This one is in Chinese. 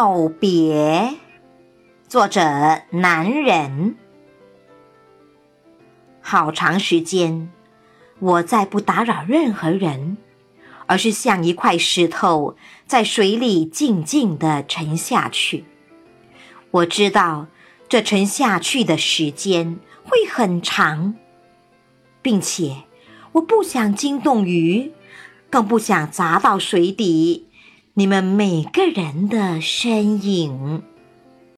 告别，作者男人。好长时间，我再不打扰任何人，而是像一块石头在水里静静的沉下去。我知道这沉下去的时间会很长，并且我不想惊动鱼，更不想砸到水底。你们每个人的身影。